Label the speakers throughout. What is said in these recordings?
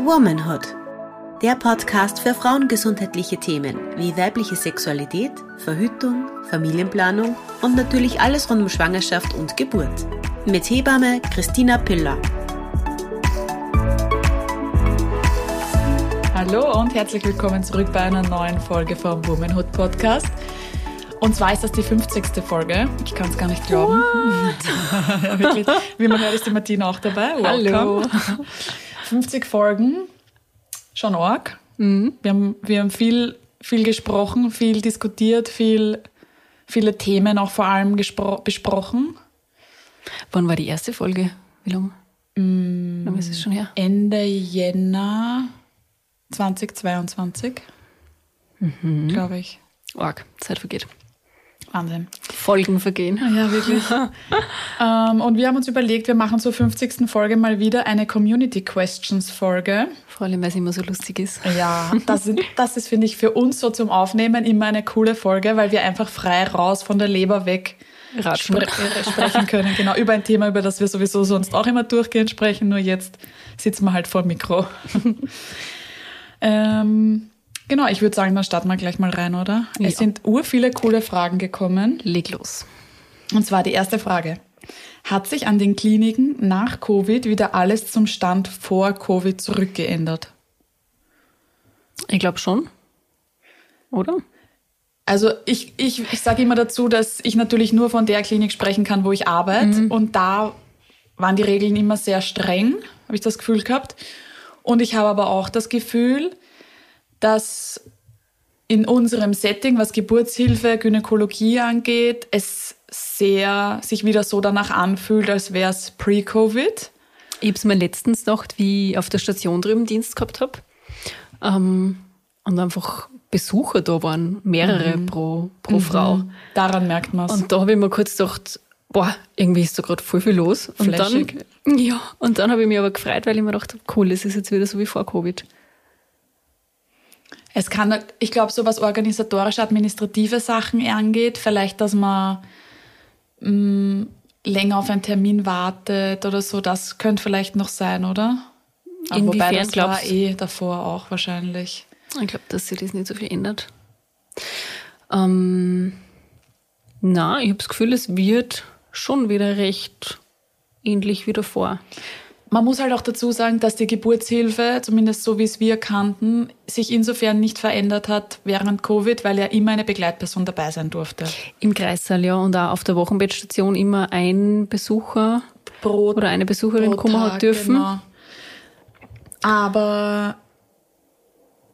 Speaker 1: Womanhood. Der Podcast für frauengesundheitliche Themen wie weibliche Sexualität, Verhütung, Familienplanung und natürlich alles rund um Schwangerschaft und Geburt. Mit Hebamme Christina Piller.
Speaker 2: Hallo und herzlich willkommen zurück bei einer neuen Folge vom Womanhood Podcast. Und zwar ist das die 50. Folge. Ich kann es gar nicht glauben. ja, wirklich. Wie man hört, ist die Martina auch dabei. Welcome.
Speaker 3: Hallo.
Speaker 2: 50 Folgen. Schon arg. Mhm. Wir haben, wir haben viel, viel gesprochen, viel diskutiert, viel, viele Themen auch vor allem besprochen.
Speaker 3: Wann war die erste Folge? Wie lange? Lange ist es schon her?
Speaker 2: Ende Jänner 2022, mhm. glaube ich.
Speaker 3: Org, Zeit vergeht.
Speaker 2: Wahnsinn.
Speaker 3: Folgen vergehen.
Speaker 2: Ja, wirklich. ähm, und wir haben uns überlegt, wir machen zur 50. Folge mal wieder eine Community Questions Folge.
Speaker 3: Vor allem, weil es immer so lustig ist.
Speaker 2: Ja, das, ist, das ist, finde ich, für uns so zum Aufnehmen immer eine coole Folge, weil wir einfach frei raus von der Leber weg spre äh, sprechen können. Genau, über ein Thema, über das wir sowieso sonst auch immer durchgehend sprechen, nur jetzt sitzen wir halt vor dem Mikro. ähm, Genau, ich würde sagen, dann starten wir gleich mal rein, oder? Ja. Es sind ur viele coole Fragen gekommen.
Speaker 3: Leg los.
Speaker 2: Und zwar die erste Frage. Hat sich an den Kliniken nach Covid wieder alles zum Stand vor Covid zurückgeändert?
Speaker 3: Ich glaube schon. Oder?
Speaker 2: Also ich, ich, ich sage immer dazu, dass ich natürlich nur von der Klinik sprechen kann, wo ich arbeite. Mhm. Und da waren die Regeln immer sehr streng, habe ich das Gefühl gehabt. Und ich habe aber auch das Gefühl, dass in unserem Setting, was Geburtshilfe, Gynäkologie angeht, es sehr sich wieder so danach anfühlt, als wäre es pre-Covid.
Speaker 3: Ich habe es mir letztens gedacht, wie ich auf der Station drüben Dienst gehabt habe. Ähm, und einfach Besucher da waren, mehrere mhm. pro, pro mhm. Frau.
Speaker 2: Daran merkt man es.
Speaker 3: Und da habe ich mir kurz gedacht, boah, irgendwie ist da gerade voll viel los. Und
Speaker 2: Flashig.
Speaker 3: dann, ja, und dann habe ich mich aber gefreut, weil ich mir gedacht habe, cool, es ist jetzt wieder so wie vor Covid.
Speaker 2: Es kann, ich glaube, so was organisatorische, administrative Sachen angeht, vielleicht, dass man mh, mm, länger auf einen Termin wartet oder so, das könnte vielleicht noch sein, oder?
Speaker 3: Aber wobei das
Speaker 2: war eh davor auch wahrscheinlich.
Speaker 3: Ich glaube, dass sich das nicht so viel ändert. Ähm, na, ich habe das Gefühl, es wird schon wieder recht ähnlich wie davor.
Speaker 2: Man muss halt auch dazu sagen, dass die Geburtshilfe, zumindest so wie es wir kannten, sich insofern nicht verändert hat während Covid, weil ja immer eine Begleitperson dabei sein durfte.
Speaker 3: Im Kreissaal, ja, und auch auf der Wochenbettstation immer ein Besucher pro, oder eine Besucherin kommen hat dürfen. Genau.
Speaker 2: Aber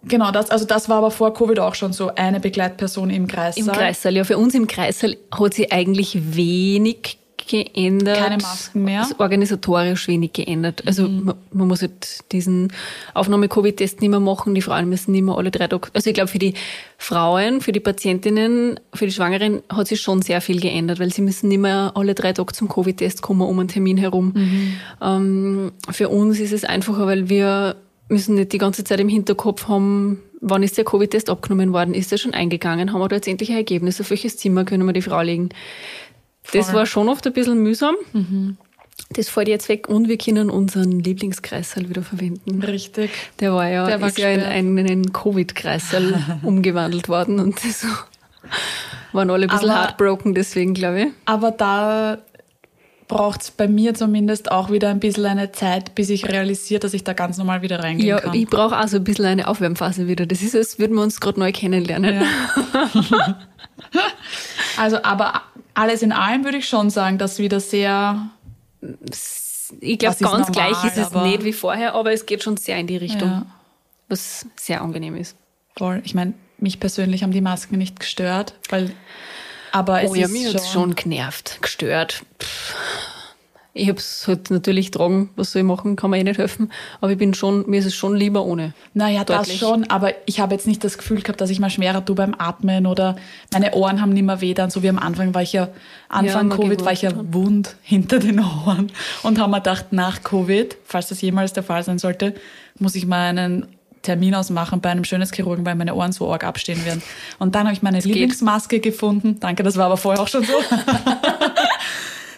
Speaker 2: Genau, das, also das war aber vor Covid auch schon so eine Begleitperson im Kreissaal.
Speaker 3: Im Kreissaal, ja. Für uns im Kreissaal hat sie eigentlich wenig geändert.
Speaker 2: Keine Masken mehr.
Speaker 3: Also organisatorisch wenig geändert. Also mhm. man, man, muss halt diesen Aufnahme-Covid-Test nicht mehr machen. Die Frauen müssen nicht mehr alle drei Tage. Also ich glaube, für die Frauen, für die Patientinnen, für die Schwangeren hat sich schon sehr viel geändert, weil sie müssen nicht mehr alle drei Tage zum Covid-Test kommen um einen Termin herum. Mhm. Ähm, für uns ist es einfacher, weil wir müssen nicht die ganze Zeit im Hinterkopf haben, wann ist der Covid-Test abgenommen worden, ist er schon eingegangen, haben wir da jetzt endlich ein Ergebnis, auf welches Zimmer können wir die Frau legen. Das war schon oft ein bisschen mühsam. Mhm. Das fällt jetzt weg und wir können unseren Lieblingskreissaal wieder verwenden.
Speaker 2: Richtig.
Speaker 3: Der war ja, Der war ist ja in einen Covid-Kreissaal umgewandelt worden und das waren alle ein bisschen aber, heartbroken deswegen, glaube ich.
Speaker 2: Aber da braucht es bei mir zumindest auch wieder ein bisschen eine Zeit, bis ich realisiere, dass ich da ganz normal wieder reingehen
Speaker 3: ja,
Speaker 2: kann.
Speaker 3: Ja, ich brauche auch so ein bisschen eine Aufwärmphase wieder. Das ist, als würden wir uns gerade neu kennenlernen. Ja.
Speaker 2: also, aber alles in allem würde ich schon sagen, dass wieder sehr.
Speaker 3: Ich glaube, ganz normal, gleich ist es nicht wie vorher, aber es geht schon sehr in die Richtung, ja. was sehr angenehm ist.
Speaker 2: Voll. Ich meine, mich persönlich haben die Masken nicht gestört, weil. Aber es
Speaker 3: oh ja,
Speaker 2: ist
Speaker 3: mir hat schon genervt, gestört. Pff ich habe es halt natürlich tragen, was soll ich machen, kann mir eh nicht helfen. Aber ich bin schon, mir ist es schon lieber ohne.
Speaker 2: Naja, Deutlich. das schon, aber ich habe jetzt nicht das Gefühl gehabt, dass ich mal schwerer tue beim Atmen oder meine Ohren haben nicht mehr weh dann, so wie am Anfang war ich ja, Anfang ja, Covid war ich ja wund hinter den Ohren und haben mir gedacht, nach Covid, falls das jemals der Fall sein sollte, muss ich mal einen Termin ausmachen bei einem Schönheitschirurgen, weil meine Ohren so arg abstehen werden. Und dann habe ich meine das Lieblingsmaske geht. gefunden. Danke, das war aber vorher auch schon so.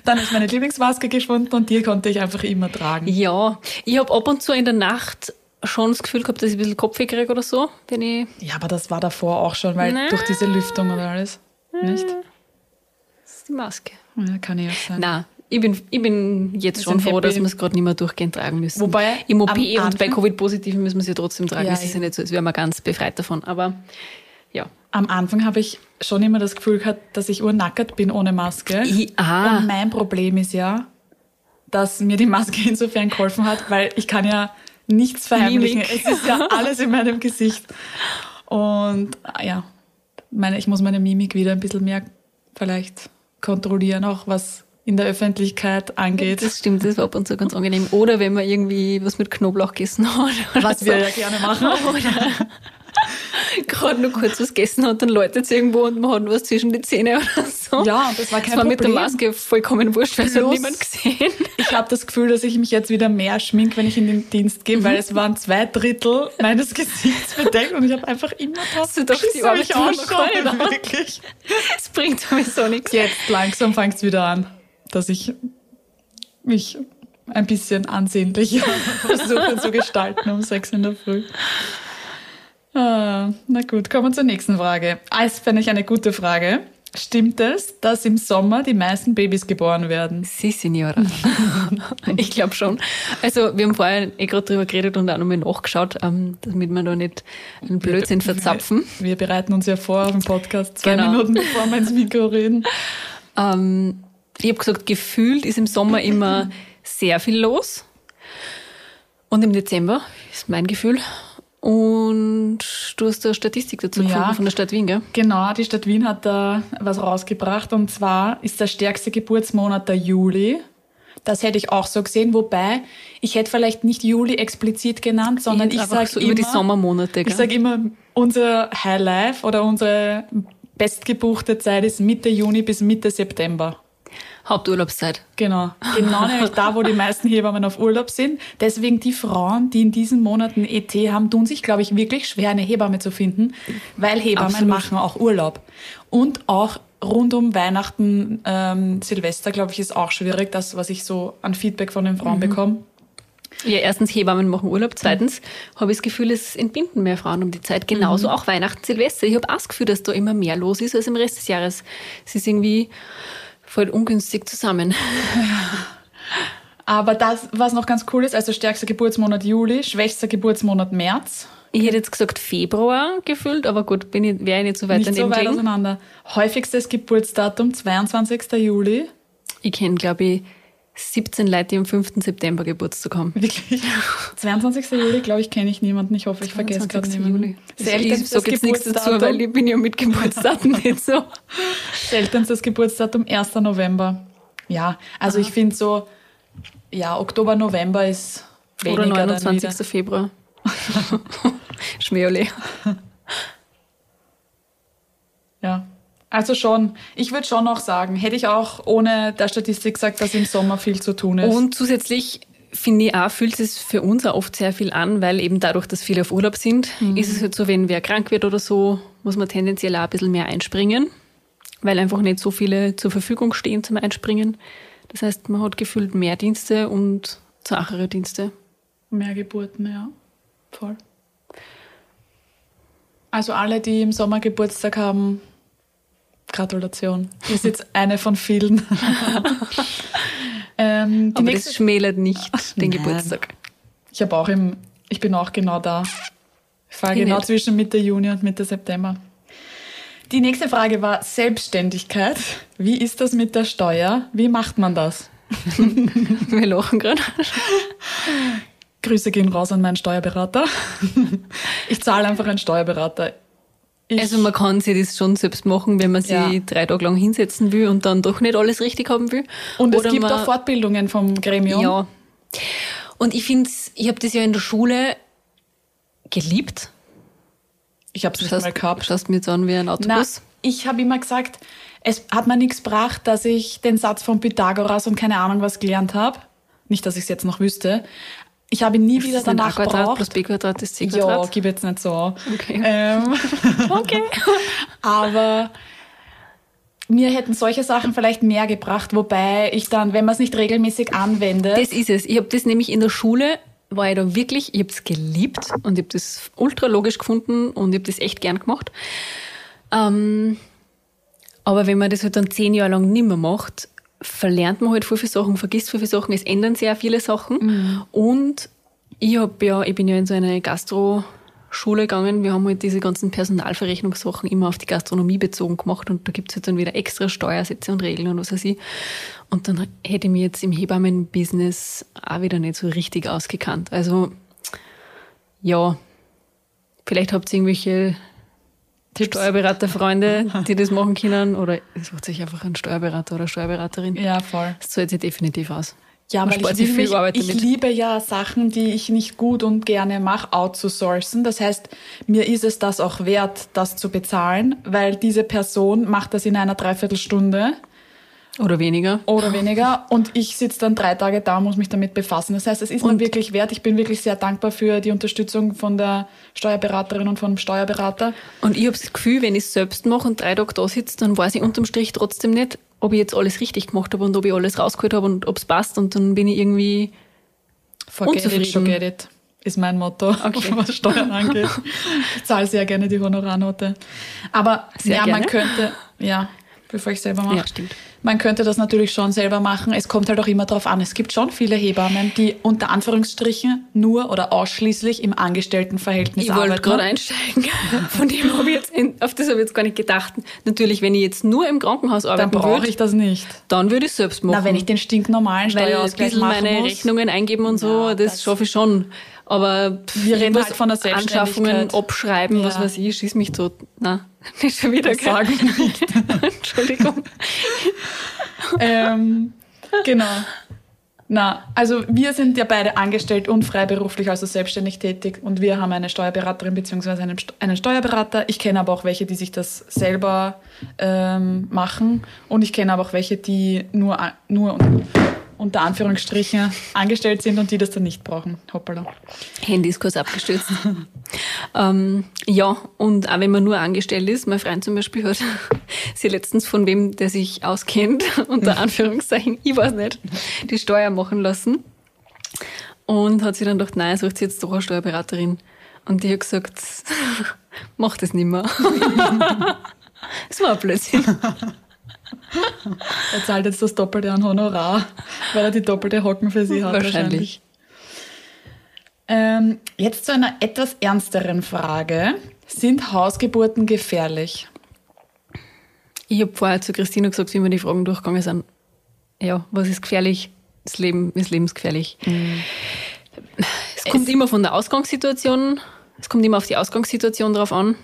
Speaker 2: Dann ist meine Lieblingsmaske geschwunden und die konnte ich einfach immer tragen.
Speaker 3: Ja, ich habe ab und zu in der Nacht schon das Gefühl gehabt, dass ich ein bisschen Kopfweh kriege oder so, wenn ich.
Speaker 2: Ja, aber das war davor auch schon, weil Nein. durch diese Lüftung oder alles. Nicht?
Speaker 3: Das ist die Maske.
Speaker 2: Ja, kann ja auch sein.
Speaker 3: Nein, ich bin, ich bin jetzt schon froh, happy. dass wir es gerade nicht mehr durchgehend tragen müssen.
Speaker 2: Wobei
Speaker 3: im OP und bei Covid-Positiven müssen wir es ja trotzdem tragen. Ja, es ist ja nicht so, als wären wir ganz befreit davon. Aber ja.
Speaker 2: Am Anfang habe ich schon immer das Gefühl gehabt, dass ich urnackert bin ohne Maske.
Speaker 3: Ich, ah.
Speaker 2: Und mein Problem ist ja, dass mir die Maske insofern geholfen hat, weil ich kann ja nichts verheimlichen. Mimik. Es ist ja alles in meinem Gesicht. Und ja, meine, ich muss meine Mimik wieder ein bisschen mehr vielleicht kontrollieren, auch was in der Öffentlichkeit angeht.
Speaker 3: Das stimmt, das war ab und zu ganz angenehm. Oder wenn man irgendwie was mit Knoblauch gegessen hat.
Speaker 2: Was so. wir ja gerne machen. Oder
Speaker 3: gerade nur kurz was gegessen hat, dann läutet es irgendwo und man hat was zwischen die Zähne oder so.
Speaker 2: Ja, und das war kein
Speaker 3: das war
Speaker 2: Problem.
Speaker 3: mit der Maske vollkommen wurscht, weil es hat niemand gesehen.
Speaker 2: Ich habe das Gefühl, dass ich mich jetzt wieder mehr schmink, wenn ich in den Dienst gehe, mhm. weil es waren zwei Drittel meines Gesichts bedeckt und ich habe einfach immer
Speaker 3: das du doch die Arbeit
Speaker 2: auch schon, wirklich.
Speaker 3: Es bringt sowieso nichts.
Speaker 2: Jetzt langsam fängt es wieder an, dass ich mich ein bisschen ansehnlicher versuche zu gestalten um sechs in der Früh. Ah, na gut, kommen wir zur nächsten Frage. Als fände ich eine gute Frage. Stimmt es, dass im Sommer die meisten Babys geboren werden?
Speaker 3: Sie, Signora. ich glaube schon. Also, wir haben vorher eh gerade drüber geredet und auch nochmal nachgeschaut, ähm, damit wir da nicht einen Blödsinn verzapfen.
Speaker 2: Wir, wir, bereiten uns ja vor auf den Podcast, zwei genau. Minuten bevor wir ins Mikro reden.
Speaker 3: Ähm, ich habe gesagt, gefühlt ist im Sommer immer sehr viel los. Und im Dezember ist mein Gefühl. Und du hast eine Statistik dazu gefunden ja, von der Stadt Wien, gell?
Speaker 2: Genau, die Stadt Wien hat da was rausgebracht. Und zwar ist der stärkste Geburtsmonat der Juli. Das hätte ich auch so gesehen, wobei ich hätte vielleicht nicht Juli explizit genannt, sondern ich, ich sage
Speaker 3: so
Speaker 2: immer
Speaker 3: über die Sommermonate.
Speaker 2: Gell? Ich sage immer, unser High Life oder unsere bestgebuchte Zeit ist Mitte Juni bis Mitte September.
Speaker 3: Haupturlaubszeit.
Speaker 2: Genau. Genau nämlich da, wo die meisten Hebammen auf Urlaub sind. Deswegen die Frauen, die in diesen Monaten ET haben, tun sich, glaube ich, wirklich schwer, eine Hebamme zu finden, weil Hebammen Absolut. machen auch Urlaub. Und auch rund um Weihnachten, ähm, Silvester, glaube ich, ist auch schwierig, das, was ich so an Feedback von den Frauen mhm. bekomme.
Speaker 3: Ja, erstens, Hebammen machen Urlaub. Zweitens habe ich das Gefühl, es entbinden mehr Frauen um die Zeit. Genauso mhm. auch Weihnachten, Silvester. Ich habe auch das Gefühl, dass da immer mehr los ist als im Rest des Jahres. Es ist irgendwie voll ungünstig zusammen.
Speaker 2: Aber das, was noch ganz cool ist, also stärkster Geburtsmonat Juli, schwächster Geburtsmonat März.
Speaker 3: Ich hätte jetzt gesagt Februar gefühlt, aber gut, bin ich, wäre ich nicht so weit
Speaker 2: nicht so weit auseinander. Häufigstes Geburtsdatum 22. Juli.
Speaker 3: Ich kenne, glaube ich, 17 Leute, die am 5. September Geburtstag haben.
Speaker 2: Wirklich? 22. Juli, glaube ich, kenne ich niemanden. Ich hoffe, ich vergesse gerade niemanden.
Speaker 3: Seltenstes ich sage jetzt nichts dazu, weil ich bin ja mit Geburtsdaten nicht so.
Speaker 2: Seltenstes Geburtsdatum 1. November. Ja, also Aha. ich finde so, ja, Oktober, November ist weniger
Speaker 3: Oder 29. Februar. Schmäole.
Speaker 2: Ja, also schon, ich würde schon noch sagen, hätte ich auch ohne der Statistik gesagt, dass im Sommer viel zu tun ist.
Speaker 3: Und zusätzlich finde ich auch, fühlt es für uns auch oft sehr viel an, weil eben dadurch, dass viele auf Urlaub sind, mhm. ist es halt so, wenn wer krank wird oder so, muss man tendenziell auch ein bisschen mehr einspringen, weil einfach nicht so viele zur Verfügung stehen zum Einspringen. Das heißt, man hat gefühlt mehr Dienste und zachere Dienste.
Speaker 2: Mehr Geburten, ja. Voll. Also alle, die im Sommer Geburtstag haben, Gratulation. Ihr seid eine von vielen.
Speaker 3: ähm, Aber nächste... das schmälert nicht den Nein. Geburtstag.
Speaker 2: Ich habe auch im, ich bin auch genau da. Ich fahre genau nicht. zwischen Mitte Juni und Mitte September. Die nächste Frage war Selbstständigkeit. Wie ist das mit der Steuer? Wie macht man das?
Speaker 3: Wir lachen gerade.
Speaker 2: Grüße gehen raus an meinen Steuerberater. Ich zahle einfach einen Steuerberater.
Speaker 3: Ich also man kann sich das schon selbst machen, wenn man sich ja. drei Tage lang hinsetzen will und dann doch nicht alles richtig haben will.
Speaker 2: Und Oder es gibt auch Fortbildungen vom Gremium.
Speaker 3: Ja. Und ich finde, ich habe das ja in der Schule geliebt.
Speaker 2: Ich habe es nicht mal gehabt.
Speaker 3: Schaust mir jetzt an wie ein Autobus?
Speaker 2: Na, ich habe immer gesagt, es hat mir nichts gebracht, dass ich den Satz von Pythagoras und keine Ahnung was gelernt habe. Nicht, dass ich es jetzt noch wüsste. Ich habe nie wieder danach
Speaker 3: A Quadrat
Speaker 2: braucht.
Speaker 3: plus B Quadrat ist C Quadrat?
Speaker 2: Ja, gib jetzt nicht so.
Speaker 3: Okay.
Speaker 2: Ähm,
Speaker 3: okay.
Speaker 2: aber mir hätten solche Sachen vielleicht mehr gebracht, wobei ich dann, wenn man es nicht regelmäßig anwendet.
Speaker 3: Das ist es. Ich habe das nämlich in der Schule war ich da wirklich, ich habe es geliebt und ich habe das ultra logisch gefunden und ich habe das echt gern gemacht. Ähm, aber wenn man das halt dann zehn Jahre lang nicht mehr macht, verlernt man halt viel, viele Sachen, vergisst viel, viele Sachen, es ändern sich auch viele Sachen. Mhm. Und ich hab ja, ich bin ja in so eine Gastro-Schule gegangen. Wir haben halt diese ganzen Personalverrechnungssachen immer auf die Gastronomie bezogen gemacht und da gibt's halt dann wieder extra Steuersätze und Regeln und was weiß ich. Und dann hätte ich mich jetzt im Hebammen-Business auch wieder nicht so richtig ausgekannt. Also, ja, vielleicht habt ihr irgendwelche Steuerberaterfreunde, die das machen können, oder sucht sich einfach einen Steuerberater oder Steuerberaterin.
Speaker 2: Ja, voll.
Speaker 3: Das zahlt sich definitiv aus.
Speaker 2: Ja, weil ich, liebe, viel Arbeit ich liebe ja Sachen, die ich nicht gut und gerne mache, outzusourcen. Das heißt, mir ist es das auch wert, das zu bezahlen, weil diese Person macht das in einer Dreiviertelstunde
Speaker 3: oder weniger.
Speaker 2: Oder weniger. Und ich sitze dann drei Tage da und muss mich damit befassen. Das heißt, es ist und mir wirklich wert. Ich bin wirklich sehr dankbar für die Unterstützung von der Steuerberaterin und vom Steuerberater.
Speaker 3: Und ich habe das Gefühl, wenn ich es selbst mache und drei Tage da sitze, dann weiß ich unterm Strich trotzdem nicht, ob ich jetzt alles richtig gemacht habe und ob ich alles rausgeholt habe und ob es passt. Und dann bin ich irgendwie
Speaker 2: Forget unzufrieden. it, forget it ist mein Motto, okay. was Steuern angeht. Ich zahle sehr gerne die Honorarnote. Aber sehr ja, gerne. man könnte, ja, bevor ich selber mache. Ja, stimmt. Man könnte das natürlich schon selber machen. Es kommt halt auch immer darauf an. Es gibt schon viele Hebammen, die unter Anführungsstrichen nur oder ausschließlich im Angestelltenverhältnis
Speaker 3: ich
Speaker 2: arbeiten.
Speaker 3: Ich wollte gerade einsteigen. Von dem habe ich jetzt, in, auf das habe ich jetzt gar nicht gedacht. Natürlich, wenn ich jetzt nur im Krankenhaus arbeiten
Speaker 2: würde. Dann brauche ich das nicht.
Speaker 3: Dann würde ich selbst machen.
Speaker 2: Na, wenn ich den stinknormalen Steuerausgleich
Speaker 3: machen muss. meine Rechnungen eingeben und so, ja, das, das schaffe ich schon. Aber
Speaker 2: wir reden halt von der
Speaker 3: Anschaffungen abschreiben, ja. was weiß ich, schieß mich tot. Na, nicht schon wieder sagen. Entschuldigung.
Speaker 2: ähm, genau. Na, also wir sind ja beide angestellt und freiberuflich, also selbstständig tätig und wir haben eine Steuerberaterin bzw. Einen, einen Steuerberater. Ich kenne aber auch welche, die sich das selber ähm, machen und ich kenne aber auch welche, die nur, nur unter Anführungsstrichen angestellt sind und die das dann nicht brauchen. Hoppala.
Speaker 3: Handy ist kurz abgestürzt. ähm, ja, und auch wenn man nur angestellt ist, mein Freund zum Beispiel hat sie letztens von wem, der sich auskennt, unter Anführungszeichen, ich weiß nicht, die Steuer machen lassen. Und hat sie dann gedacht, nein, sucht sie jetzt doch eine Steuerberaterin. Und die hat gesagt, mach das nicht mehr. das war ein Blödsinn.
Speaker 2: Er zahlt jetzt das Doppelte an Honorar, weil er die doppelte Hocken für sie hat.
Speaker 3: Wahrscheinlich. wahrscheinlich.
Speaker 2: Ähm, jetzt zu einer etwas ernsteren Frage. Sind Hausgeburten gefährlich?
Speaker 3: Ich habe vorher zu Christina gesagt, wie wir die Fragen durchgegangen sind. Ja, was ist gefährlich? Das Leben ist lebensgefährlich. Mhm. Es kommt es immer von der Ausgangssituation, es kommt immer auf die Ausgangssituation drauf an.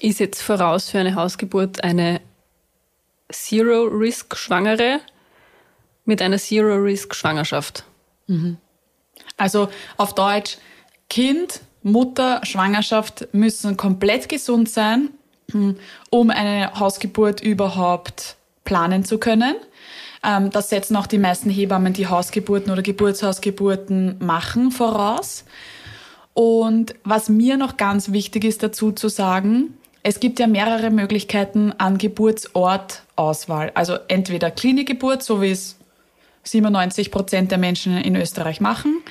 Speaker 3: Ist jetzt voraus für eine Hausgeburt eine Zero-Risk-Schwangere mit einer Zero-Risk-Schwangerschaft.
Speaker 2: Mhm. Also auf Deutsch, Kind, Mutter, Schwangerschaft müssen komplett gesund sein, hm, um eine Hausgeburt überhaupt planen zu können. Ähm, das setzen auch die meisten Hebammen, die Hausgeburten oder Geburtshausgeburten machen, voraus. Und was mir noch ganz wichtig ist dazu zu sagen, es gibt ja mehrere Möglichkeiten an Geburtsortauswahl. Also entweder Klinikgeburt, so wie es 97 Prozent der Menschen in Österreich machen,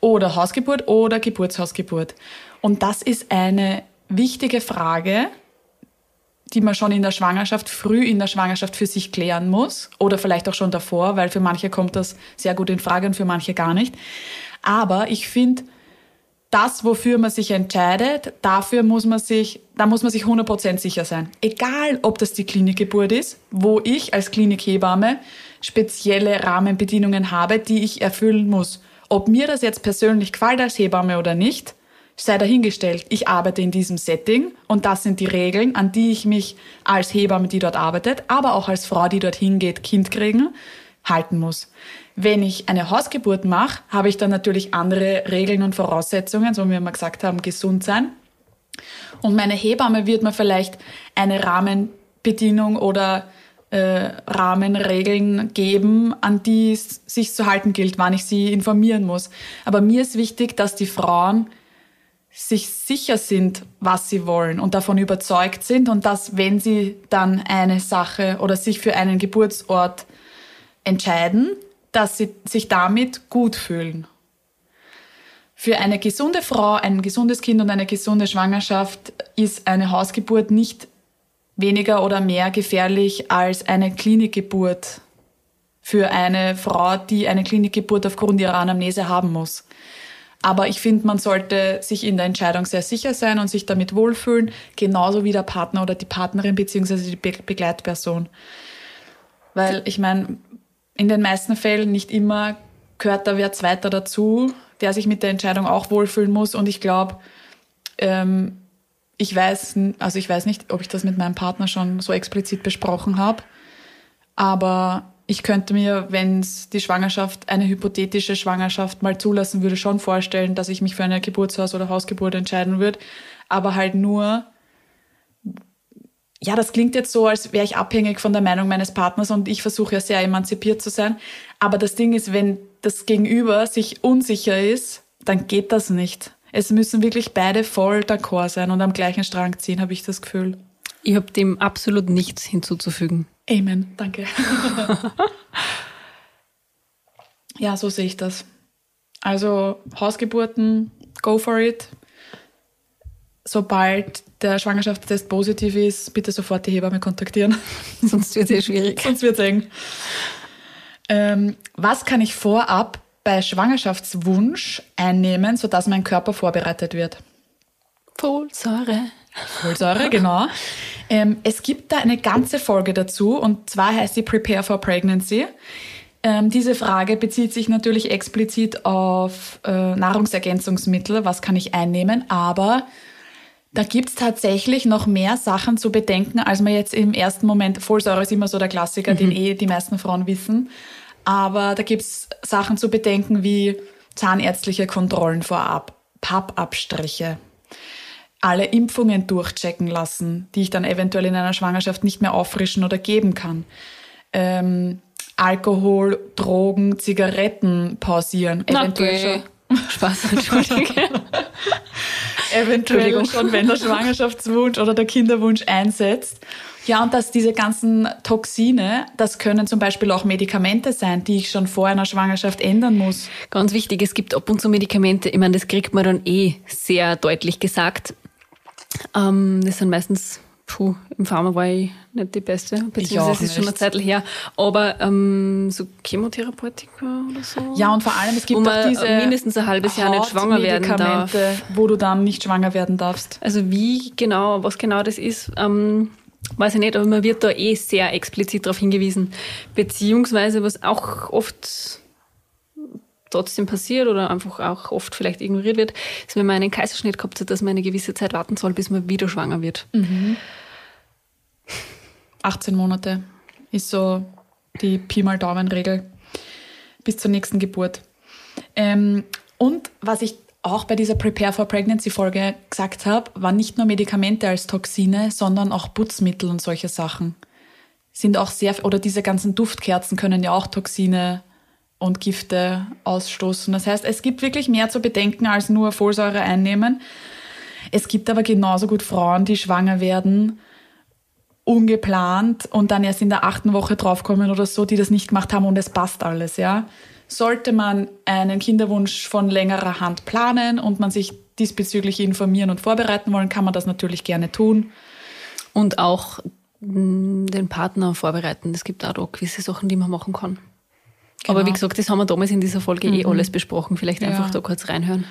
Speaker 2: oder Hausgeburt oder Geburtshausgeburt. Und das ist eine wichtige Frage, die man schon in der Schwangerschaft, früh in der Schwangerschaft für sich klären muss oder vielleicht auch schon davor, weil für manche kommt das sehr gut in Frage und für manche gar nicht. Aber ich finde, das, wofür man sich entscheidet, dafür muss man sich, da muss man sich 100% sicher sein. Egal, ob das die Klinikgeburt ist, wo ich als Klinikhebamme spezielle Rahmenbedingungen habe, die ich erfüllen muss. Ob mir das jetzt persönlich gefällt als Hebamme oder nicht, sei dahingestellt. Ich arbeite in diesem Setting und das sind die Regeln, an die ich mich als Hebamme, die dort arbeitet, aber auch als Frau, die dorthin geht, Kind kriegen, halten muss. Wenn ich eine Hausgeburt mache, habe ich dann natürlich andere Regeln und Voraussetzungen, so wie wir gesagt haben, gesund sein. Und meine Hebamme wird mir vielleicht eine Rahmenbedienung oder äh, Rahmenregeln geben, an die es sich zu halten gilt, wann ich sie informieren muss. Aber mir ist wichtig, dass die Frauen sich sicher sind, was sie wollen und davon überzeugt sind und dass, wenn sie dann eine Sache oder sich für einen Geburtsort entscheiden, dass sie sich damit gut fühlen. für eine gesunde Frau, ein gesundes Kind und eine gesunde Schwangerschaft ist eine Hausgeburt nicht weniger oder mehr gefährlich als eine Klinikgeburt für eine Frau, die eine Klinikgeburt aufgrund ihrer Anamnese haben muss. Aber ich finde, man sollte sich in der Entscheidung sehr sicher sein und sich damit wohlfühlen, genauso wie der Partner oder die Partnerin beziehungsweise die Be Begleitperson. Weil ich meine, in den meisten Fällen nicht immer gehört da wer zweiter dazu, der sich mit der Entscheidung auch wohlfühlen muss. Und ich glaube, ähm, ich weiß, also ich weiß nicht, ob ich das mit meinem Partner schon so explizit besprochen habe, aber ich könnte mir, wenn die Schwangerschaft, eine hypothetische Schwangerschaft mal zulassen würde, schon vorstellen, dass ich mich für eine Geburtshaus- oder Hausgeburt entscheiden würde. Aber halt nur, ja, das klingt jetzt so, als wäre ich abhängig von der Meinung meines Partners und ich versuche ja sehr emanzipiert zu sein. Aber das Ding ist, wenn das Gegenüber sich unsicher ist, dann geht das nicht. Es müssen wirklich beide voll d'accord sein und am gleichen Strang ziehen, habe ich das Gefühl.
Speaker 3: Ich habe dem absolut nichts hinzuzufügen.
Speaker 2: Amen, danke. ja, so sehe ich das. Also Hausgeburten, go for it. Sobald der Schwangerschaftstest positiv ist, bitte sofort die Hebamme kontaktieren.
Speaker 3: Sonst wird es eh schwierig.
Speaker 2: Sonst wird es eng. Ähm, was kann ich vorab bei Schwangerschaftswunsch einnehmen, sodass mein Körper vorbereitet wird?
Speaker 3: Folsäure.
Speaker 2: Folsäure, genau. Ähm, es gibt da eine ganze Folge dazu und zwar heißt sie Prepare for Pregnancy. Ähm, diese Frage bezieht sich natürlich explizit auf äh, Nahrungsergänzungsmittel, was kann ich einnehmen, aber da gibt's tatsächlich noch mehr Sachen zu bedenken, als man jetzt im ersten Moment, Folsäure ist immer so der Klassiker, mhm. den eh die meisten Frauen wissen, aber da gibt's Sachen zu bedenken wie zahnärztliche Kontrollen vorab, Pappabstriche, alle Impfungen durchchecken lassen, die ich dann eventuell in einer Schwangerschaft nicht mehr auffrischen oder geben kann. Ähm, Alkohol, Drogen, Zigaretten pausieren.
Speaker 3: Eventuell okay. schon. Spaß, Entschuldige.
Speaker 2: eventuell schon, wenn der Schwangerschaftswunsch oder der Kinderwunsch einsetzt. Ja, und dass diese ganzen Toxine, das können zum Beispiel auch Medikamente sein, die ich schon vor einer Schwangerschaft ändern muss.
Speaker 3: Ganz wichtig, es gibt ab und zu Medikamente, ich meine, das kriegt man dann eh sehr deutlich gesagt. Ähm, das sind meistens, puh, im Pharma war ich nicht die Beste, beziehungsweise es ist schon eine Zeit her. Aber ähm, so Chemotherapeutika oder so.
Speaker 2: Ja, und vor allem, es gibt auch diese
Speaker 3: mindestens ein halbes Jahr nicht schwanger werden darf.
Speaker 2: wo du dann nicht schwanger werden darfst.
Speaker 3: Also wie genau, was genau das ist, ähm, weiß ich nicht, aber man wird da eh sehr explizit darauf hingewiesen. Beziehungsweise, was auch oft trotzdem passiert oder einfach auch oft vielleicht ignoriert wird, ist, wenn man einen Kaiserschnitt gehabt hat, dass man eine gewisse Zeit warten soll, bis man wieder schwanger wird.
Speaker 2: Mhm. 18 Monate ist so die Pi mal Daumen-Regel bis zur nächsten Geburt. Ähm, und was ich auch bei dieser Prepare for Pregnancy Folge gesagt habe, waren nicht nur Medikamente als Toxine, sondern auch Putzmittel und solche Sachen. Sind auch sehr, oder diese ganzen Duftkerzen können ja auch Toxine und Gifte ausstoßen. Das heißt, es gibt wirklich mehr zu bedenken als nur Folsäure einnehmen. Es gibt aber genauso gut Frauen, die schwanger werden, ungeplant und dann erst in der achten Woche draufkommen oder so, die das nicht gemacht haben und es passt alles, ja. Sollte man einen Kinderwunsch von längerer Hand planen und man sich diesbezüglich informieren und vorbereiten wollen, kann man das natürlich gerne tun.
Speaker 3: Und auch mm, den Partner vorbereiten. Es gibt auch gewisse Sachen, die man machen kann. Genau. Aber wie gesagt, das haben wir damals in dieser Folge eh mhm. eh alles besprochen. Vielleicht einfach ja. da kurz reinhören.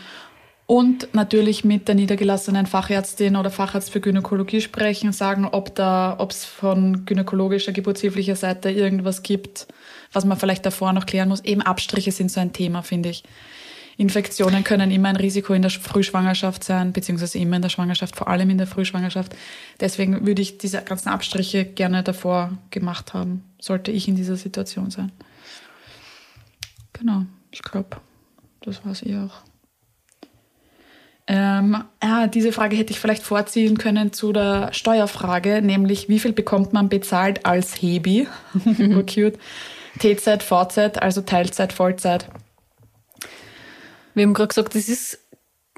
Speaker 2: Und natürlich mit der niedergelassenen Fachärztin oder Facharzt für Gynäkologie sprechen, sagen, ob da, ob es von gynäkologischer, geburtshilflicher Seite irgendwas gibt, was man vielleicht davor noch klären muss. Eben Abstriche sind so ein Thema, finde ich. Infektionen können immer ein Risiko in der Frühschwangerschaft sein, beziehungsweise immer in der Schwangerschaft, vor allem in der Frühschwangerschaft. Deswegen würde ich diese ganzen Abstriche gerne davor gemacht haben, sollte ich in dieser Situation sein. Genau, ich glaube, das war es eh auch. Ähm, ja, diese Frage hätte ich vielleicht vorziehen können zu der Steuerfrage, nämlich wie viel bekommt man bezahlt als Hebi? Mhm. cute. T-Zeit, V-Zeit, also Teilzeit, Vollzeit.
Speaker 3: Wir haben gerade gesagt, das ist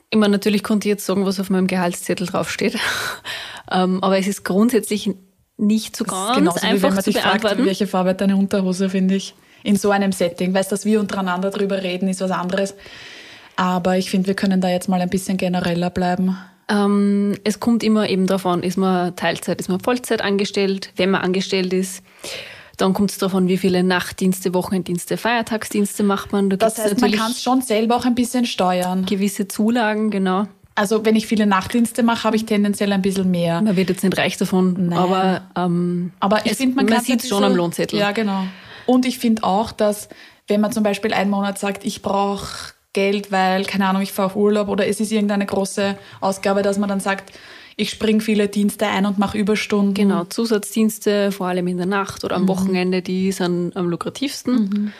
Speaker 3: immer natürlich konnte ich jetzt sagen, was auf meinem Gehaltszettel draufsteht. ähm, aber es ist grundsätzlich nicht so ganz
Speaker 2: einfach wie wenn man zu beantworten. Fragt, welche Farbe hat deine Unterhose, finde ich in so einem Setting. Weißt du, dass wir untereinander drüber reden, ist was anderes. Aber ich finde, wir können da jetzt mal ein bisschen genereller bleiben.
Speaker 3: Ähm, es kommt immer eben darauf an, ist man Teilzeit, ist man Vollzeit angestellt, wenn man angestellt ist. Dann kommt es darauf an, wie viele Nachtdienste, Wochenenddienste, Feiertagsdienste macht man.
Speaker 2: Da das heißt, man kann es schon selber auch ein bisschen steuern.
Speaker 3: Gewisse Zulagen, genau.
Speaker 2: Also wenn ich viele Nachtdienste mache, habe ich tendenziell ein bisschen mehr.
Speaker 3: Man wird jetzt nicht reich davon, Nein. aber, ähm,
Speaker 2: aber ich finde, man,
Speaker 3: man sieht es schon am Lohnzettel.
Speaker 2: Ja, genau. Und ich finde auch, dass wenn man zum Beispiel einen Monat sagt, ich brauche Geld, weil, keine Ahnung, ich fahre auf Urlaub oder es ist irgendeine große Ausgabe, dass man dann sagt, ich springe viele Dienste ein und mache Überstunden.
Speaker 3: Genau, Zusatzdienste, vor allem in der Nacht oder am mhm. Wochenende, die sind am lukrativsten. Mhm.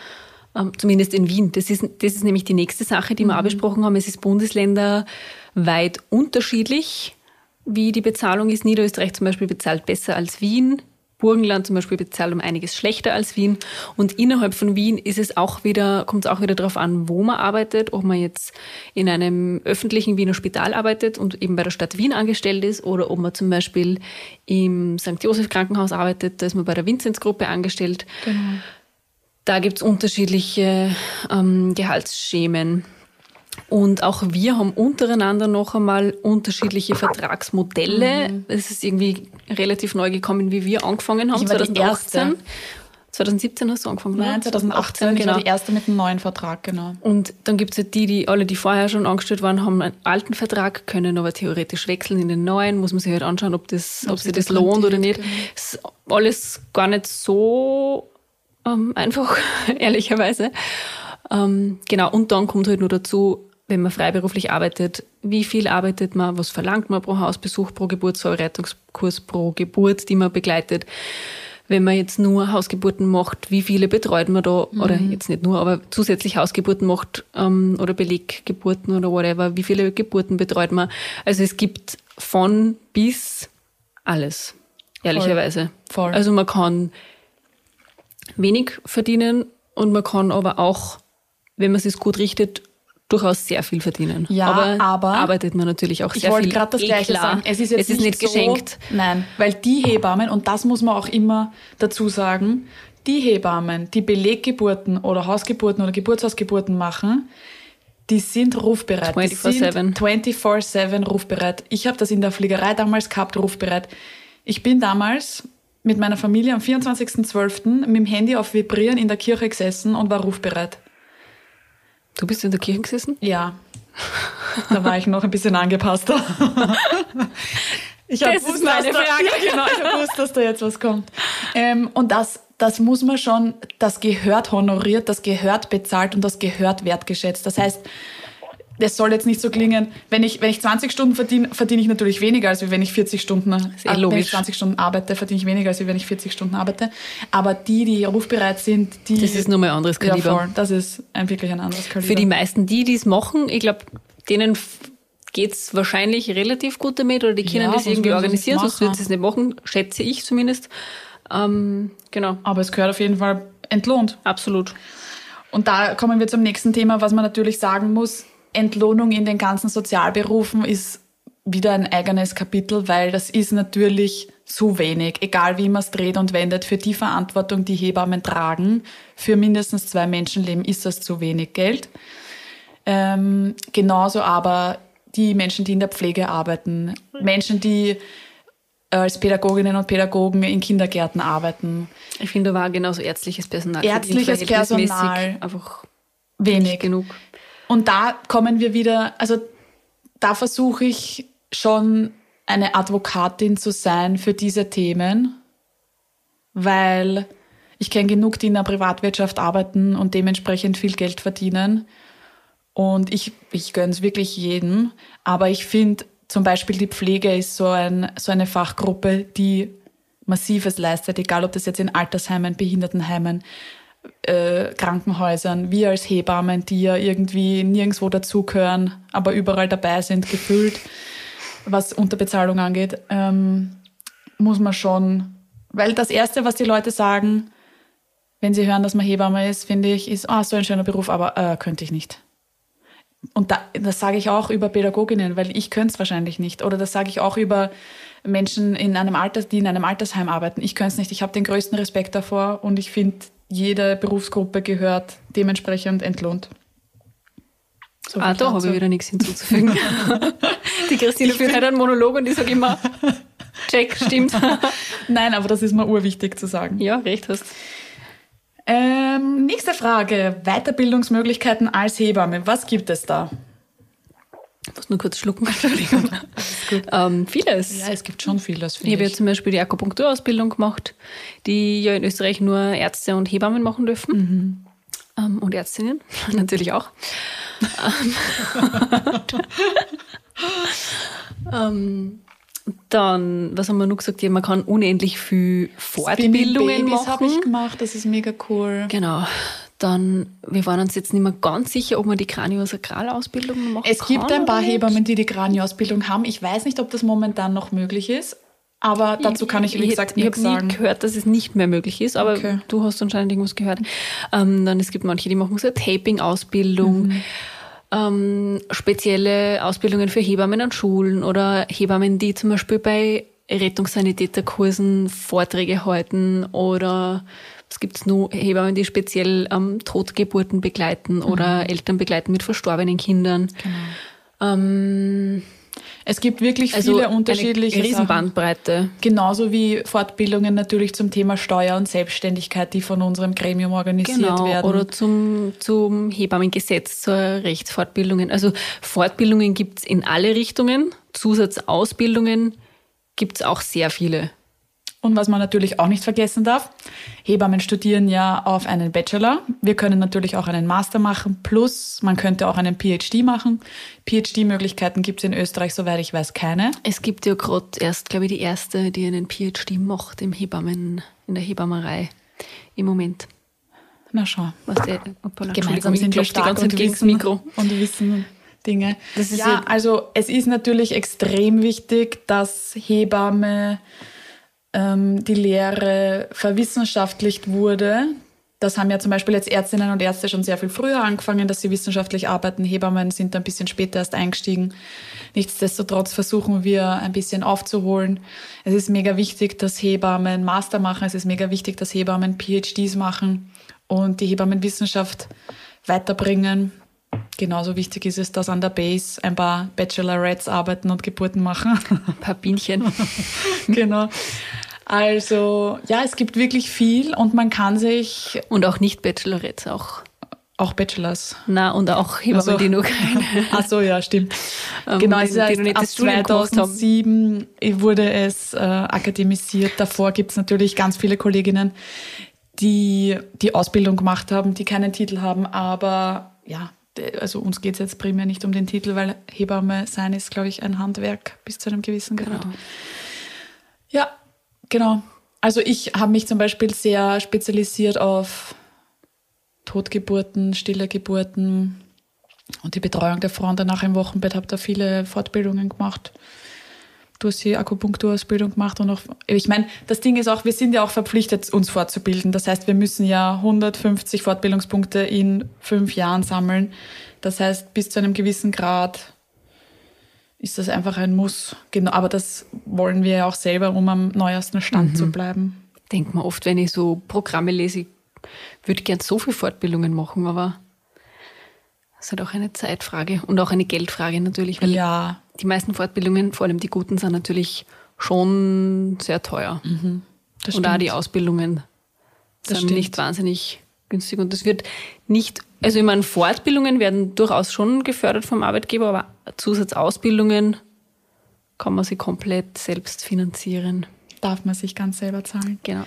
Speaker 3: Ähm, zumindest in Wien. Das ist, das ist nämlich die nächste Sache, die wir auch mhm. besprochen haben. Es ist bundesländerweit unterschiedlich, wie die Bezahlung ist. Niederösterreich zum Beispiel bezahlt besser als Wien. Burgenland zum Beispiel bezahlt um einiges schlechter als Wien. Und innerhalb von Wien ist es auch wieder, kommt es auch wieder darauf an, wo man arbeitet, ob man jetzt in einem öffentlichen Wiener Spital arbeitet und eben bei der Stadt Wien angestellt ist oder ob man zum Beispiel im St. Josef Krankenhaus arbeitet, da ist man bei der Vinzenz-Gruppe angestellt. Genau. Da gibt es unterschiedliche ähm, Gehaltsschemen. Und auch wir haben untereinander noch einmal unterschiedliche Vertragsmodelle. Mhm. Es ist irgendwie relativ neu gekommen, wie wir angefangen haben, 2018. 2017 hast du angefangen,
Speaker 2: Nein, 2018, 2018 genau. ich war die erste mit einem neuen Vertrag, genau.
Speaker 3: Und dann gibt es halt die, die alle, die vorher schon angestellt waren, haben einen alten Vertrag, können aber theoretisch wechseln in den neuen, muss man sich halt anschauen, ob, das, ob, ob sich das lohnt oder nicht. Genau. Ist alles gar nicht so ähm, einfach, ehrlicherweise. Ähm, genau, und dann kommt halt nur dazu, wenn man freiberuflich arbeitet, wie viel arbeitet man, was verlangt man pro Hausbesuch, pro Geburtsvorbereitungskurs, pro Geburt, die man begleitet. Wenn man jetzt nur Hausgeburten macht, wie viele betreut man da, mhm. oder jetzt nicht nur, aber zusätzlich Hausgeburten macht ähm, oder Beleggeburten oder whatever, wie viele Geburten betreut man. Also es gibt von bis alles, ehrlicherweise.
Speaker 2: Voll. Voll.
Speaker 3: Also man kann wenig verdienen und man kann aber auch, wenn man es gut richtet, durchaus sehr viel verdienen.
Speaker 2: Ja, aber, aber
Speaker 3: arbeitet man natürlich auch sehr viel.
Speaker 2: Ich wollte gerade das
Speaker 3: eh
Speaker 2: Gleiche klar. sagen.
Speaker 3: Es ist jetzt es ist nicht, nicht geschenkt.
Speaker 2: So, nein, weil die Hebammen, und das muss man auch immer dazu sagen, die Hebammen, die Beleggeburten oder Hausgeburten oder Geburtshausgeburten machen, die sind rufbereit.
Speaker 3: 24-7.
Speaker 2: 24-7 rufbereit. Ich habe das in der Fliegerei damals gehabt, rufbereit. Ich bin damals mit meiner Familie am 24.12. mit dem Handy auf Vibrieren in der Kirche gesessen und war rufbereit.
Speaker 3: Du bist in der Kirche gesessen?
Speaker 2: Ja. Da war ich noch ein bisschen angepasster.
Speaker 3: Ich das gewusst, meine Frage.
Speaker 2: Da, ja, genau, ich habe gewusst, dass da jetzt was kommt. Ähm, und das, das muss man schon, das gehört honoriert, das gehört bezahlt und das gehört wertgeschätzt. Das heißt, das soll jetzt nicht so klingen, wenn ich, wenn ich 20 Stunden verdiene, verdiene ich natürlich weniger, als wenn ich 40 Stunden,
Speaker 3: äh, wenn
Speaker 2: ich 20 Stunden arbeite, verdiene ich weniger, als wenn ich 40 Stunden arbeite. Aber die, die rufbereit sind, die...
Speaker 3: Das ist nochmal ein anderes Kaliber. Ja, voll.
Speaker 2: Das ist ein, wirklich ein anderes Kaliber.
Speaker 3: Für die meisten, die dies machen, ich glaube, denen geht's wahrscheinlich relativ gut damit oder die können ja, das irgendwie organisieren, sonst würden sie es nicht machen, schätze ich zumindest. Ähm, genau.
Speaker 2: Aber es gehört auf jeden Fall entlohnt.
Speaker 3: Absolut.
Speaker 2: Und da kommen wir zum nächsten Thema, was man natürlich sagen muss. Entlohnung in den ganzen Sozialberufen ist wieder ein eigenes Kapitel, weil das ist natürlich zu wenig, egal wie man es dreht und wendet. Für die Verantwortung, die Hebammen tragen, für mindestens zwei Menschenleben ist das zu wenig Geld. Ähm, genauso aber die Menschen, die in der Pflege arbeiten, Menschen, die als Pädagoginnen und Pädagogen in Kindergärten arbeiten.
Speaker 3: Ich finde, da war genauso ärztliches Personal.
Speaker 2: Ärztliches Personal.
Speaker 3: Einfach
Speaker 2: wenig
Speaker 3: genug.
Speaker 2: Und da kommen wir wieder, also da versuche ich schon eine Advokatin zu sein für diese Themen, weil ich kenne genug, die in der Privatwirtschaft arbeiten und dementsprechend viel Geld verdienen. Und ich, ich gönne es wirklich jedem. Aber ich finde, zum Beispiel die Pflege ist so, ein, so eine Fachgruppe, die Massives leistet, egal ob das jetzt in Altersheimen, Behindertenheimen, äh, Krankenhäusern, wir als Hebammen, die ja irgendwie nirgendwo dazugehören, aber überall dabei sind, gefühlt, was Unterbezahlung angeht, ähm, muss man schon, weil das Erste, was die Leute sagen, wenn sie hören, dass man Hebamme ist, finde ich, ist, ah, oh, so ein schöner Beruf, aber äh, könnte ich nicht. Und da, das sage ich auch über Pädagoginnen, weil ich könnte es wahrscheinlich nicht. Oder das sage ich auch über Menschen in einem Alter, die in einem Altersheim arbeiten. Ich könnte es nicht. Ich habe den größten Respekt davor und ich finde, jede Berufsgruppe gehört dementsprechend entlohnt.
Speaker 3: So ah, da habe ich wieder nichts hinzuzufügen. die Christine führt halt einen Monolog und ich sage immer, check, stimmt.
Speaker 2: Nein, aber das ist mir urwichtig zu sagen.
Speaker 3: Ja, recht hast.
Speaker 2: Ähm, nächste Frage. Weiterbildungsmöglichkeiten als Hebamme. Was gibt es da?
Speaker 3: Nur kurz schlucken, Entschuldigung. ähm, vieles.
Speaker 2: Ja, es gibt schon vieles.
Speaker 3: Ich habe ja zum Beispiel die Akupunkturausbildung gemacht, die ja in Österreich nur Ärzte und Hebammen machen dürfen. Mhm. Ähm, und Ärztinnen natürlich auch. ähm, dann, was haben wir noch gesagt? Ja, man kann unendlich viel Fortbildungen machen.
Speaker 2: habe ich gemacht, das ist mega cool.
Speaker 3: Genau. Dann, wir waren uns jetzt nicht mehr ganz sicher, ob man die Kraniosakralausbildung machen
Speaker 2: Es kann gibt ein paar Hebammen, die die Kranioausbildung haben. Ich weiß nicht, ob das momentan noch möglich ist. Aber dazu kann ich, wie gesagt,
Speaker 3: nichts sagen. Ich habe gehört, dass es nicht mehr möglich ist, aber okay. du hast anscheinend irgendwas gehört. Ähm, dann es gibt manche, die machen so eine Taping-Ausbildung. Mhm ähm, spezielle Ausbildungen für Hebammen an Schulen oder Hebammen, die zum Beispiel bei Rettungssanitäterkursen Vorträge halten oder es gibt nur Hebammen, die speziell ähm, Totgeburten begleiten mhm. oder Eltern begleiten mit verstorbenen Kindern. Genau. Ähm,
Speaker 2: es gibt wirklich also viele unterschiedliche
Speaker 3: eine Riesenbandbreite.
Speaker 2: Sachen. Genauso wie Fortbildungen natürlich zum Thema Steuer und Selbstständigkeit, die von unserem Gremium organisiert genau, werden.
Speaker 3: Oder zum, zum Hebammengesetz, zur Rechtsfortbildungen. Also Fortbildungen gibt es in alle Richtungen. Zusatzausbildungen gibt es auch sehr viele.
Speaker 2: Und was man natürlich auch nicht vergessen darf, Hebammen studieren ja auf einen Bachelor. Wir können natürlich auch einen Master machen, plus man könnte auch einen PhD machen. PhD-Möglichkeiten gibt es in Österreich, soweit ich weiß, keine.
Speaker 3: Es gibt ja gerade erst, glaube ich, die erste, die einen PhD macht im Hebammen, in der Hebammerei im Moment.
Speaker 2: Na schau.
Speaker 3: Was der, Gemeinsam sind wir stark und wissen, Mikro.
Speaker 2: und wissen Dinge. ja, ja, also es ist natürlich extrem wichtig, dass Hebamme ähm, die Lehre verwissenschaftlicht wurde. Das haben ja zum Beispiel jetzt Ärztinnen und Ärzte schon sehr viel früher angefangen, dass sie wissenschaftlich arbeiten. Hebammen sind ein bisschen später erst eingestiegen. Nichtsdestotrotz versuchen wir ein bisschen aufzuholen. Es ist mega wichtig, dass Hebammen Master machen. Es ist mega wichtig, dass Hebammen PhDs machen und die Hebammenwissenschaft weiterbringen. Genauso wichtig ist es, dass an der Base ein paar Bachelorettes arbeiten und Geburten machen.
Speaker 3: Ein paar Bienchen.
Speaker 2: genau. Also ja, es gibt wirklich viel und man kann sich.
Speaker 3: Und auch nicht Bachelorettes, auch.
Speaker 2: Auch Bachelors.
Speaker 3: Na, und auch Hebammen, also, die nur keine.
Speaker 2: Ach so, ja, stimmt. Ähm, genau, es heißt, ab 2007 wurde es äh, akademisiert. Davor gibt es natürlich ganz viele Kolleginnen, die die Ausbildung gemacht haben, die keinen Titel haben, aber ja, also uns geht es jetzt primär nicht um den Titel, weil Hebamme sein ist, glaube ich, ein Handwerk bis zu einem gewissen Grad. Genau. Ja, genau. Also ich habe mich zum Beispiel sehr spezialisiert auf Totgeburten, stille Geburten und die Betreuung der Frauen danach im Wochenbett, habe da viele Fortbildungen gemacht. Du hast die Akupunkturausbildung gemacht und auch, ich meine, das Ding ist auch, wir sind ja auch verpflichtet, uns fortzubilden. Das heißt, wir müssen ja 150 Fortbildungspunkte in fünf Jahren sammeln. Das heißt, bis zu einem gewissen Grad ist das einfach ein Muss. Genau, aber das wollen wir ja auch selber, um am neuesten Stand mhm. zu bleiben.
Speaker 3: Denkt man oft, wenn ich so Programme lese, ich würde gern so viele Fortbildungen machen, aber das ist halt auch eine Zeitfrage und auch eine Geldfrage natürlich,
Speaker 2: weil ja.
Speaker 3: die meisten Fortbildungen, vor allem die guten, sind natürlich schon sehr teuer. Mhm, und stimmt. auch die Ausbildungen das sind stimmt. nicht wahnsinnig günstig. Und das wird nicht, also ich meine, Fortbildungen werden durchaus schon gefördert vom Arbeitgeber, aber Zusatzausbildungen kann man sich komplett selbst finanzieren.
Speaker 2: Darf man sich ganz selber zahlen.
Speaker 3: Genau.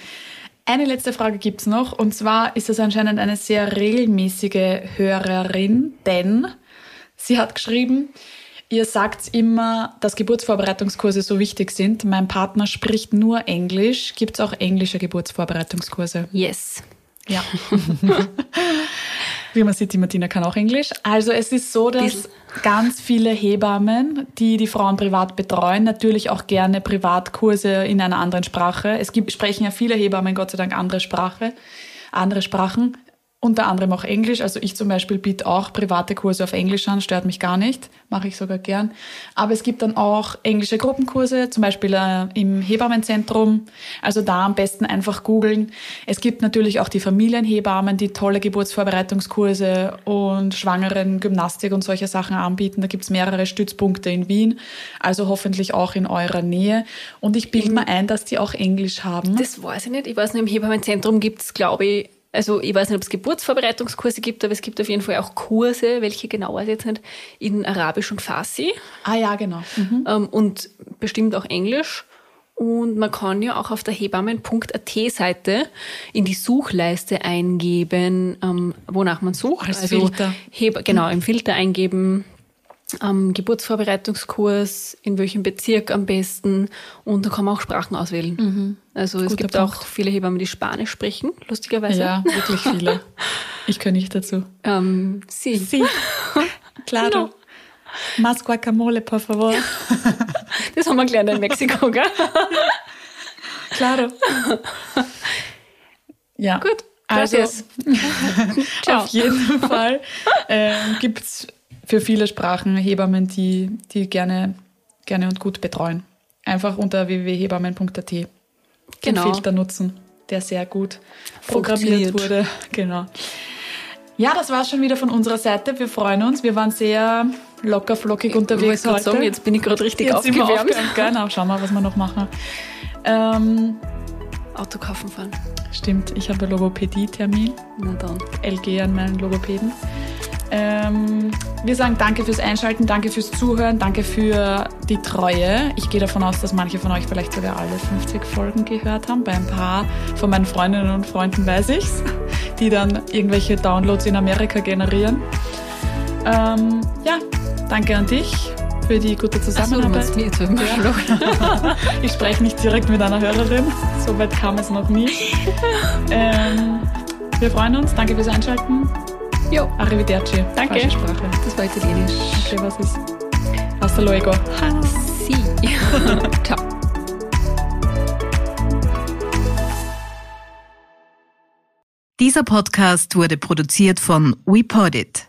Speaker 2: Eine letzte Frage gibt's noch und zwar ist es anscheinend eine sehr regelmäßige Hörerin, denn sie hat geschrieben, ihr sagt immer, dass Geburtsvorbereitungskurse so wichtig sind. Mein Partner spricht nur Englisch. Gibt's auch englische Geburtsvorbereitungskurse?
Speaker 3: Yes.
Speaker 2: Ja. Wie man sieht, die Martina kann auch Englisch. Also es ist so, dass ganz viele Hebammen, die die Frauen privat betreuen, natürlich auch gerne Privatkurse in einer anderen Sprache. Es gibt, sprechen ja viele Hebammen Gott sei Dank andere Sprache, andere Sprachen. Unter anderem auch Englisch. Also ich zum Beispiel biete auch private Kurse auf Englisch an, stört mich gar nicht, mache ich sogar gern. Aber es gibt dann auch englische Gruppenkurse, zum Beispiel äh, im Hebammenzentrum. Also da am besten einfach googeln. Es gibt natürlich auch die Familienhebammen, die tolle Geburtsvorbereitungskurse und schwangeren Gymnastik und solche Sachen anbieten. Da gibt's mehrere Stützpunkte in Wien, also hoffentlich auch in eurer Nähe. Und ich bilde mir ein, dass die auch Englisch haben.
Speaker 3: Das weiß ich nicht. Ich weiß nur, im Hebammenzentrum gibt's, glaube ich, also ich weiß nicht, ob es Geburtsvorbereitungskurse gibt, aber es gibt auf jeden Fall auch Kurse, welche genau weiß ich jetzt nicht, in Arabisch und Farsi.
Speaker 2: Ah ja, genau.
Speaker 3: Mhm. Ähm, und bestimmt auch Englisch. Und man kann ja auch auf der hebammen.at Seite in die Suchleiste eingeben, ähm, wonach man sucht.
Speaker 2: Als also Filter.
Speaker 3: Heb genau, im Filter eingeben am Geburtsvorbereitungskurs, in welchem Bezirk am besten und da kann man auch Sprachen auswählen. Mhm. Also Guter es gibt Punkt. auch viele Hebammen, die Spanisch sprechen, lustigerweise.
Speaker 2: Ja, wirklich viele. Ich gehöre nicht dazu.
Speaker 3: Ähm, sí.
Speaker 2: Sí. Claro. No. Más guacamole, por favor.
Speaker 3: Das haben wir gelernt in Mexiko, gell?
Speaker 2: Claro. Ja.
Speaker 3: Gut.
Speaker 2: Also, auf jeden Fall ähm, gibt es für viele Sprachen Hebammen, die, die gerne, gerne und gut betreuen. Einfach unter www.hebammen.at den genau. Filter nutzen, der sehr gut programmiert wurde. Genau. Ja, das war schon wieder von unserer Seite. Wir freuen uns. Wir waren sehr locker flockig unterwegs
Speaker 3: ich heute. Sagen, jetzt bin ich gerade richtig jetzt aufgewärmt. aufgewärmt.
Speaker 2: Genau, schauen wir, was wir noch machen. Ähm,
Speaker 3: Auto kaufen fahren.
Speaker 2: Stimmt, ich habe Logopädie-Termin.
Speaker 3: Na dann.
Speaker 2: LG an meinen Logopäden. Ähm, wir sagen danke fürs Einschalten, danke fürs Zuhören, danke für die Treue. Ich gehe davon aus, dass manche von euch vielleicht sogar alle 50 Folgen gehört haben. Bei ein paar von meinen Freundinnen und Freunden weiß ich's, die dann irgendwelche Downloads in Amerika generieren. Ähm, ja, danke an dich für die gute Zusammenarbeit.
Speaker 3: So, ja.
Speaker 2: ich spreche nicht direkt mit einer Hörerin, so weit kam es noch nie. Ähm, wir freuen uns, danke fürs Einschalten.
Speaker 3: Jo.
Speaker 2: Arrivederci.
Speaker 3: Danke.
Speaker 2: Falsche Sprache.
Speaker 3: Das war Italienisch.
Speaker 2: Okay, was ist? Hasta luego.
Speaker 3: Hasi. Ciao.
Speaker 1: Dieser Podcast wurde produziert von WePodit.